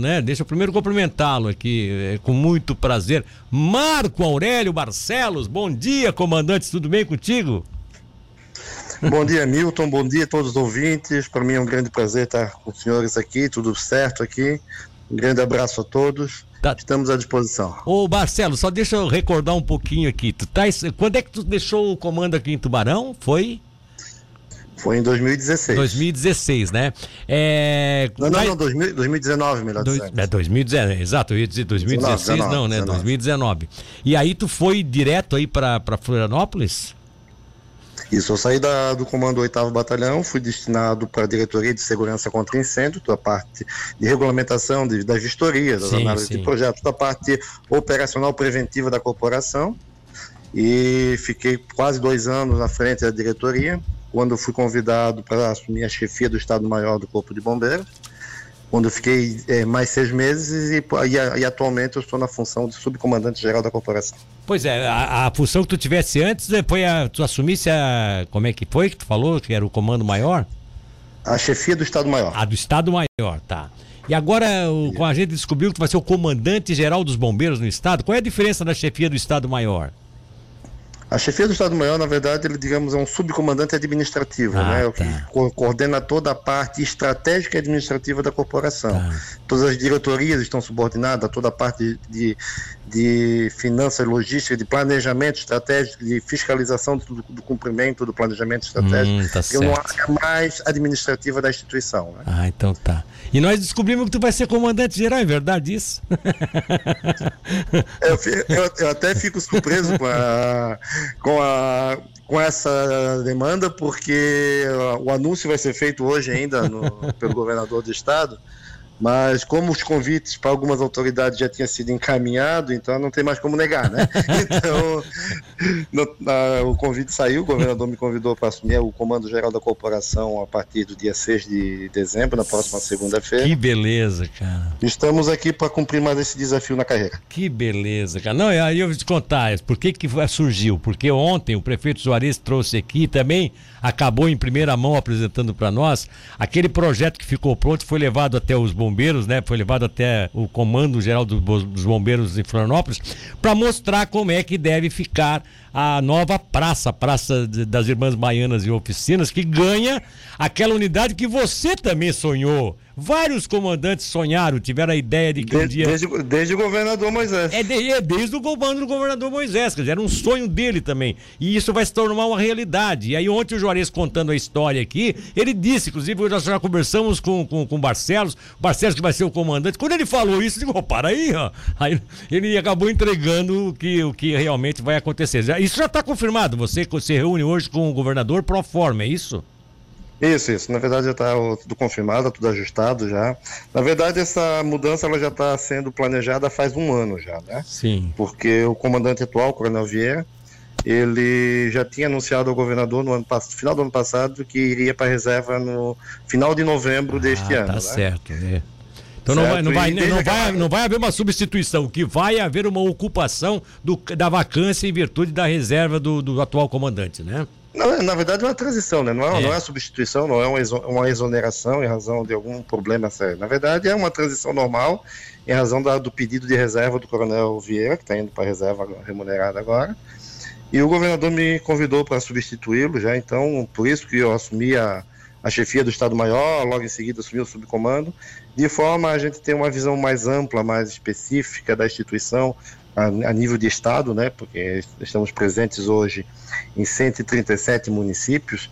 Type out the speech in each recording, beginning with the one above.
né? Deixa eu primeiro cumprimentá-lo aqui, é, com muito prazer. Marco Aurélio Barcelos, bom dia, comandante, tudo bem contigo? Bom dia, Milton, bom dia a todos os ouvintes. Para mim é um grande prazer estar com os senhores aqui, tudo certo aqui. Um grande abraço a todos. Tá. Estamos à disposição. Ô, Marcelo, só deixa eu recordar um pouquinho aqui. Tu tá, quando é que tu deixou o comando aqui em Tubarão? Foi? Foi em 2016. 2016, né? É... Não, não, não, 2019, melhor dizendo. É 2019, exato, eu ia dizer 2016, 19, não, né? 19. 2019. E aí tu foi direto aí para Florianópolis? Isso, eu saí da, do comando 8 Batalhão, fui destinado para a diretoria de segurança contra incêndio, da parte de regulamentação, de, das vistorias, das sim, análises sim. de projetos, da parte operacional preventiva da corporação. E fiquei quase dois anos à frente da diretoria quando eu fui convidado para assumir a chefia do Estado-Maior do Corpo de Bombeiros, quando eu fiquei é, mais seis meses e, e, e, atualmente eu estou na função de subcomandante-geral da corporação. Pois é, a, a, função que tu tivesse antes, foi a, tu assumisse a, como é que foi que tu falou, que era o comando maior? A chefia do Estado-Maior. A do Estado-Maior, tá. E agora, o, com a gente descobriu que tu vai ser o comandante-geral dos bombeiros no Estado, qual é a diferença da chefia do Estado-Maior? A chefia do Estado-Maior, na verdade, ele, digamos, é um subcomandante administrativo, ah, né? O que tá. co coordena toda a parte estratégica e administrativa da corporação. Tá. Todas as diretorias estão subordinadas a toda a parte de, de finanças, logística, de planejamento estratégico, de fiscalização do, do cumprimento do planejamento estratégico. Hum, tá certo. uma área mais administrativa da instituição. Né? Ah, então tá. E nós descobrimos que tu vai ser comandante geral, é verdade isso? eu, eu, eu, até fico surpreso com a, com a com essa demanda, porque o anúncio vai ser feito hoje ainda no, pelo governador do estado mas como os convites para algumas autoridades já tinham sido encaminhados, então não tem mais como negar, né? Então, no, na, o convite saiu, o governador me convidou para assumir o comando geral da corporação a partir do dia 6 de dezembro, na próxima segunda-feira. Que beleza, cara. Estamos aqui para cumprir mais esse desafio na carreira. Que beleza, cara. Não, aí eu vou te contar, por que que surgiu? Porque ontem o prefeito Soares trouxe aqui também, acabou em primeira mão apresentando para nós, aquele projeto que ficou pronto foi levado até os bombeiros, né? Foi levado até o comando geral do, dos bombeiros em Florianópolis para mostrar como é que deve ficar a nova praça, Praça das Irmãs Baianas e Oficinas, que ganha aquela unidade que você também sonhou. Vários comandantes sonharam, tiveram a ideia de que desde, um dia. Desde, desde, o governador Moisés. É, de, é, desde o comando do governador Moisés, quer dizer, era um sonho dele também. E isso vai se tornar uma realidade. E aí, ontem o Juarez contando a história aqui, ele disse, inclusive, nós já conversamos com, com, com o Barcelos, o Barcelos que vai ser o comandante. Quando ele falou isso, eu digo, oh, para aí, ó. Aí ele acabou entregando o que, o que realmente vai acontecer. Isso já está confirmado. Você se reúne hoje com o governador pro forma, é isso? Isso, isso. Na verdade já está tudo confirmado, tudo ajustado já. Na verdade essa mudança ela já está sendo planejada faz um ano já, né? Sim. Porque o comandante atual, o Coronel Vieira, ele já tinha anunciado ao governador no ano final do ano passado que iria para a reserva no final de novembro ah, deste ano. Tá né? certo, né? Então não vai, não, vai, não, vai, não vai haver uma substituição, que vai haver uma ocupação do, da vacância em virtude da reserva do, do atual comandante, né? Na, na verdade, é uma transição, né? Não é, é. não é substituição, não é uma, exoneração em razão de algum problema sério. Na verdade, é uma transição normal em razão da, do pedido de reserva do Coronel Vieira, que está indo para a reserva remunerada agora. E o governador me convidou para substituí-lo já, então, por isso que eu assumi a, a chefia do Estado-Maior, logo em seguida assumi o subcomando, de forma a gente ter uma visão mais ampla, mais específica da instituição, a, a, nível de estado, né, porque estamos presentes hoje em 137 municípios.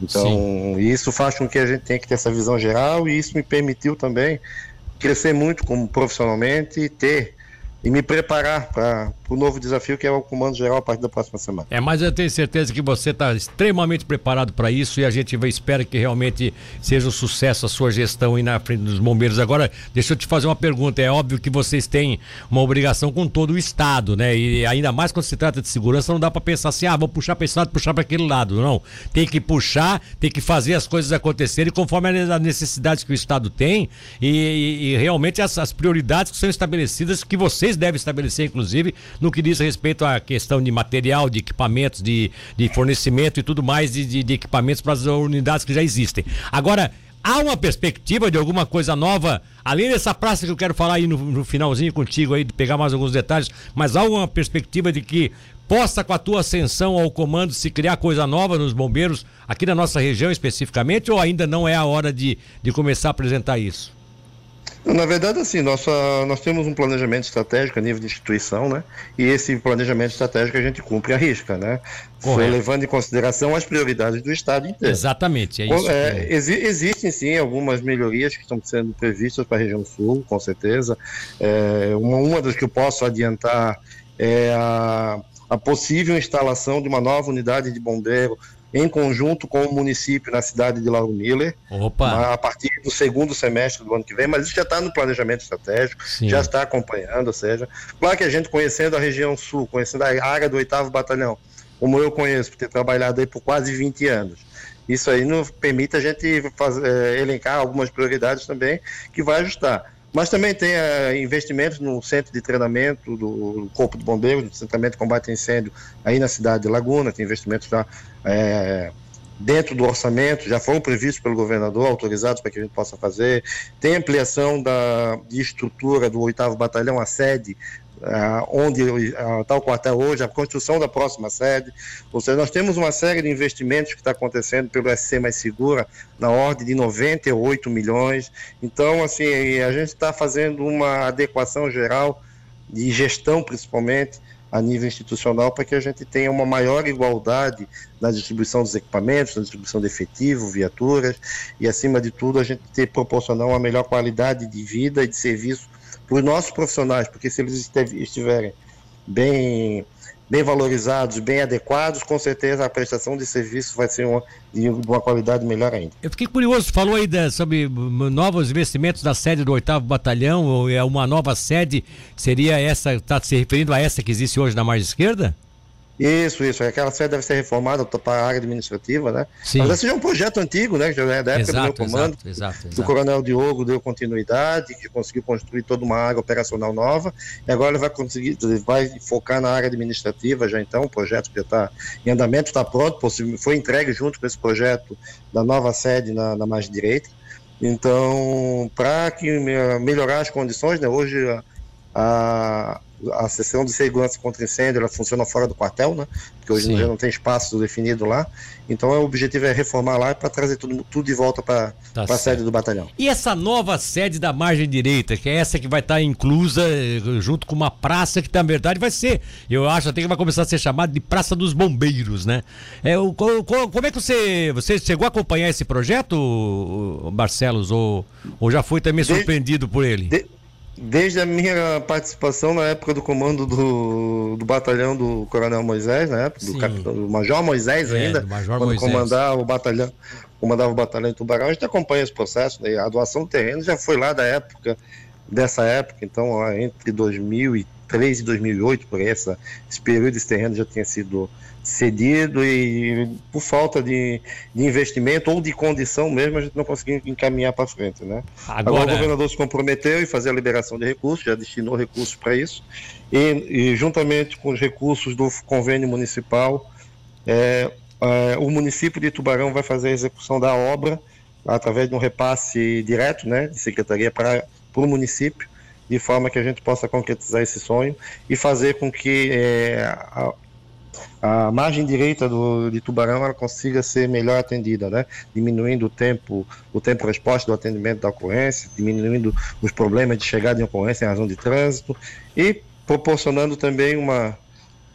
Então, Sim. isso faz com que a gente tenha que ter essa visão geral e isso me permitiu também crescer muito como profissionalmente e ter e me preparar para o novo desafio que é o Comando Geral a partir da próxima semana. É, mas eu tenho certeza que você está extremamente preparado para isso e a gente espera que realmente seja um sucesso a sua gestão aí na frente dos bombeiros. Agora, deixa eu te fazer uma pergunta. É óbvio que vocês têm uma obrigação com todo o Estado, né? E ainda mais quando se trata de segurança, não dá para pensar assim, ah, vou puxar para esse lado, puxar para aquele lado. Não. Tem que puxar, tem que fazer as coisas acontecerem conforme as necessidades que o Estado tem e, e, e realmente as, as prioridades que são estabelecidas que vocês devem estabelecer, inclusive, no que diz respeito à questão de material, de equipamentos, de, de fornecimento e tudo mais de, de, de equipamentos para as unidades que já existem. Agora, há uma perspectiva de alguma coisa nova, além dessa praça que eu quero falar aí no, no finalzinho contigo aí, de pegar mais alguns detalhes, mas há uma perspectiva de que possa, com a tua ascensão ao comando, se criar coisa nova nos bombeiros, aqui na nossa região especificamente, ou ainda não é a hora de, de começar a apresentar isso? Na verdade, assim, nossa, nós temos um planejamento estratégico a nível de instituição, né? E esse planejamento estratégico a gente cumpre a risca, né? Levando em consideração as prioridades do Estado inteiro. Exatamente, é isso. É, exi existem sim algumas melhorias que estão sendo previstas para a região sul, com certeza. É, uma, uma das que eu posso adiantar é a, a possível instalação de uma nova unidade de bombeiro em conjunto com o município na cidade de Lauro Miller, Opa. a partir do segundo semestre do ano que vem, mas isso já está no planejamento estratégico, Sim. já está acompanhando, ou seja, claro que a gente conhecendo a região sul, conhecendo a área do 8 Batalhão, como eu conheço, por ter trabalhado aí por quase 20 anos, isso aí nos permite a gente fazer, é, elencar algumas prioridades também que vai ajustar. Mas também tem é, investimentos no centro de treinamento do Corpo de Bombeiros, do Centramento de Combate a Incêndio, aí na cidade de Laguna, tem investimentos já é, dentro do orçamento, já foram previstos pelo governador, autorizados para que a gente possa fazer. Tem ampliação da, de estrutura do 8 Batalhão, a sede onde está uh, o quartel hoje, a construção da próxima sede. Ou seja, nós temos uma série de investimentos que está acontecendo pelo SC Mais Segura, na ordem de 98 milhões. Então, assim, a gente está fazendo uma adequação geral de gestão, principalmente, a nível institucional, para que a gente tenha uma maior igualdade na distribuição dos equipamentos, na distribuição de efetivo, viaturas, e, acima de tudo, a gente ter proporcionar uma melhor qualidade de vida e de serviço para os nossos profissionais, porque se eles estiverem bem, bem valorizados, bem adequados, com certeza a prestação de serviço vai ser uma, de uma qualidade melhor ainda. Eu fiquei curioso, falou aí sobre novos investimentos da sede do 8 Batalhão, ou é uma nova sede, seria essa, está se referindo a essa que existe hoje na margem esquerda? Isso, isso. Aquela sede deve ser reformada para a área administrativa, né? Sim. Mas esse é um projeto antigo, né? Já é da época exato, do meu comando. Exato, exato, exato. Do Coronel Diogo deu continuidade, que conseguiu construir toda uma área operacional nova. E agora ele vai conseguir, ele vai focar na área administrativa já então. O projeto já está em andamento, está pronto, foi entregue junto com esse projeto da nova sede na, na margem direita. Então, para que melhorar as condições, né? Hoje a, a a sessão de segurança contra incêndio ela funciona fora do quartel, né? Porque hoje Sim. já não tem espaço definido lá. Então o objetivo é reformar lá para trazer tudo, tudo de volta para tá a sede do batalhão. E essa nova sede da margem direita, que é essa que vai estar tá inclusa eh, junto com uma praça que na verdade vai ser, eu acho até que vai começar a ser chamada de Praça dos Bombeiros, né? É, o, como é que você, você chegou a acompanhar esse projeto, Barcelos, ou, ou já foi também surpreendido de, por ele? De, Desde a minha participação na época do comando do, do batalhão do Coronel Moisés, na época, do, capitão, do Major Moisés é, ainda, Major quando Moisés. comandava o batalhão, comandava o batalhão em Tubarão, a gente acompanha esse processo, né? a doação do terreno já foi lá da época, dessa época, então entre 2003 e 2008, por essa, esse período esse terreno já tinha sido cedido e por falta de, de, investimento ou de condição mesmo, a gente não conseguiu encaminhar para frente, né? Agora... Agora... o governador se comprometeu em fazer a liberação de recursos, já destinou recursos para isso, e, e, juntamente com os recursos do convênio municipal, é, é, o município de Tubarão vai fazer a execução da obra através de um repasse direto, né, de secretaria para o município, de forma que a gente possa concretizar esse sonho e fazer com que é, a, a margem direita do, de Tubarão ela consiga ser melhor atendida, né? diminuindo o tempo, o tempo resposta do atendimento da ocorrência, diminuindo os problemas de chegada em ocorrência em razão de trânsito e proporcionando também uma,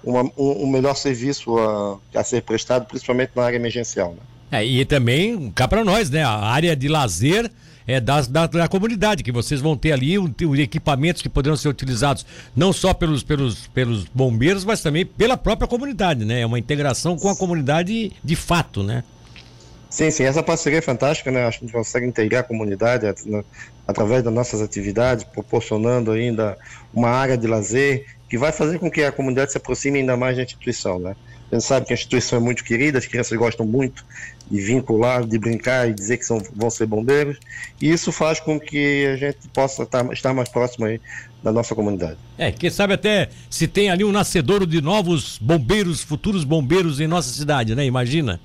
uma um, um, melhor serviço a, a, ser prestado, principalmente na área emergencial. Né? É, e também cá para nós, né? A área de lazer é, da, da, da, comunidade, que vocês vão ter ali os equipamentos que poderão ser utilizados não só pelos, pelos, pelos bombeiros, mas também pela própria comunidade, né? É uma integração com a comunidade de fato, né? Sim, sim, essa parceria é fantástica, né? A gente consegue integrar a comunidade através das nossas atividades, proporcionando ainda uma área de lazer que vai fazer com que a comunidade se aproxime ainda mais da instituição, né? A gente sabe que a instituição é muito querida, as crianças gostam muito de vincular, de brincar e dizer que são, vão ser bombeiros. E isso faz com que a gente possa estar, estar mais próximo aí da nossa comunidade. É, quem sabe até se tem ali um nascedouro de novos bombeiros, futuros bombeiros em nossa cidade, né? Imagina.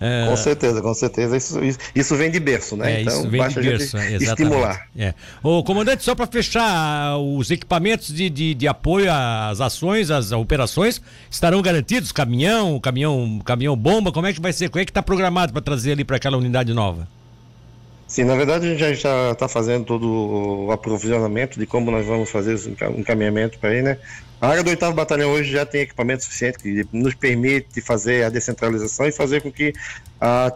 É... Com certeza, com certeza. Isso, isso, isso, vem de berço, né? É, então, isso vem de berço, estimular. É. O comandante, só para fechar, os equipamentos de, de, de, apoio às ações, às operações, estarão garantidos? Caminhão, caminhão, caminhão bomba, como é que vai ser? Como é que está programado para trazer ali para aquela unidade nova? Sim, na verdade a gente já está fazendo todo o aprovisionamento de como nós vamos fazer o encaminhamento para aí, né? A área do 8 Batalhão hoje já tem equipamento suficiente que nos permite fazer a descentralização e fazer com que a,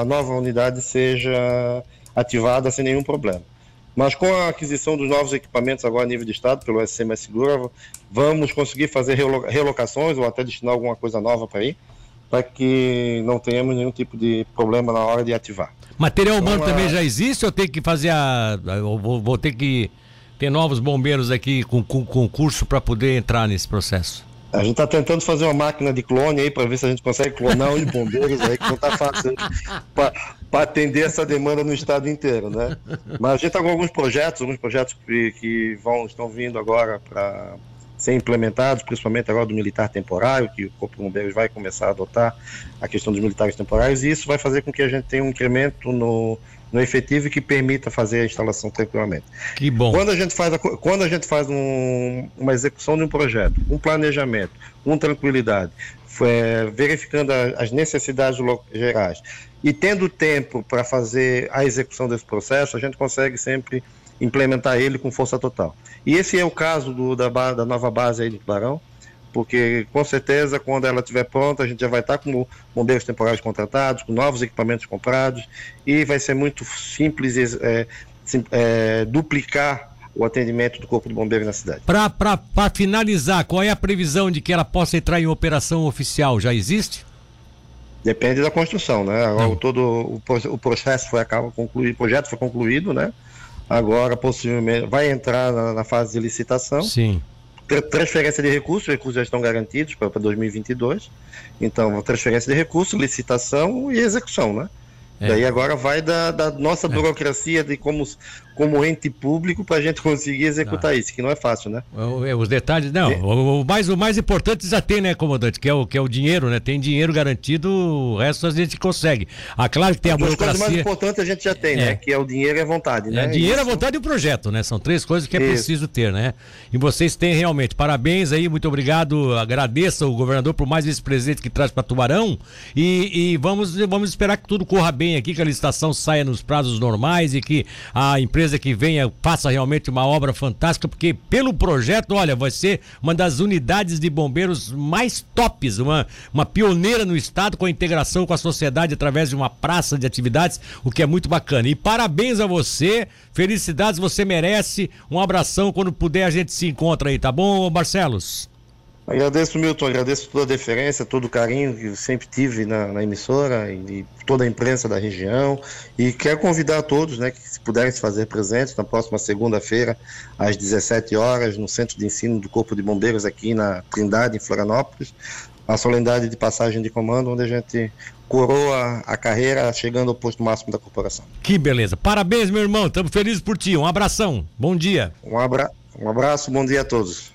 a nova unidade seja ativada sem nenhum problema. Mas com a aquisição dos novos equipamentos agora a nível de Estado, pelo SC Mais Segura, vamos conseguir fazer relocações ou até destinar alguma coisa nova para aí, para que não tenhamos nenhum tipo de problema na hora de ativar. Material humano então, também já existe ou tem que fazer a. Vou, vou ter que ter novos bombeiros aqui com, com concurso para poder entrar nesse processo? A gente está tentando fazer uma máquina de clone aí para ver se a gente consegue clonar os bombeiros aí, que não está fácil para atender essa demanda no estado inteiro, né? Mas a gente está com alguns projetos, alguns projetos que, que vão, estão vindo agora para ser implementados, principalmente agora do militar temporário, que o Corpo de Bombeiros vai começar a adotar a questão dos militares temporários, e isso vai fazer com que a gente tenha um incremento no, no efetivo que permita fazer a instalação tranquilamente. Que bom. Quando a gente faz, a, quando a gente faz um, uma execução de um projeto, um planejamento, com tranquilidade, é, verificando a, as necessidades gerais e tendo tempo para fazer a execução desse processo, a gente consegue sempre implementar ele com força total. E esse é o caso do, da, da nova base aí do Tubarão, porque com certeza quando ela estiver pronta a gente já vai estar com bombeiros temporários contratados, com novos equipamentos comprados e vai ser muito simples é, é, duplicar o atendimento do Corpo de Bombeiros na cidade. Para finalizar, qual é a previsão de que ela possa entrar em operação oficial? Já existe? Depende da construção, né? Agora, todo o, o processo foi acaba concluído, o projeto foi concluído, né? Agora, possivelmente, vai entrar na, na fase de licitação. Sim. Transferência de recursos, os recursos já estão garantidos para 2022. Então, transferência de recursos, licitação e execução, né? É. Daí agora vai da, da nossa é. burocracia de como, como ente público para a gente conseguir executar isso, que não é fácil, né? É, os detalhes, não. O, o, mais, o mais importante já tem, né, comandante? Que é o, que é o dinheiro, né? Tem dinheiro garantido, o resto a gente consegue. Ah, claro que tem a As burocracia. As mais importantes a gente já tem, né? É. Que é o dinheiro e a vontade, né? É, dinheiro, a vontade e o projeto, né? São três coisas que é isso. preciso ter, né? E vocês têm realmente. Parabéns aí, muito obrigado. Agradeço ao governador por mais esse presente que traz para Tubarão. E, e vamos, vamos esperar que tudo corra bem aqui, que a licitação saia nos prazos normais e que a empresa que venha faça realmente uma obra fantástica, porque pelo projeto, olha, vai ser uma das unidades de bombeiros mais tops, uma, uma pioneira no estado com a integração com a sociedade através de uma praça de atividades, o que é muito bacana. E parabéns a você, felicidades, você merece. Um abração, quando puder a gente se encontra aí, tá bom, Barcelos? Agradeço, Milton, agradeço toda a deferência, todo o carinho que eu sempre tive na, na emissora e toda a imprensa da região. E quero convidar a todos, né, que se puderem se fazer presentes na próxima segunda-feira, às 17 horas, no Centro de Ensino do Corpo de Bombeiros, aqui na Trindade, em Florianópolis, a solenidade de passagem de comando, onde a gente coroa a carreira chegando ao posto máximo da corporação. Que beleza. Parabéns, meu irmão. Estamos felizes por ti. Um abração. Bom dia. Um, abra... um abraço, bom dia a todos.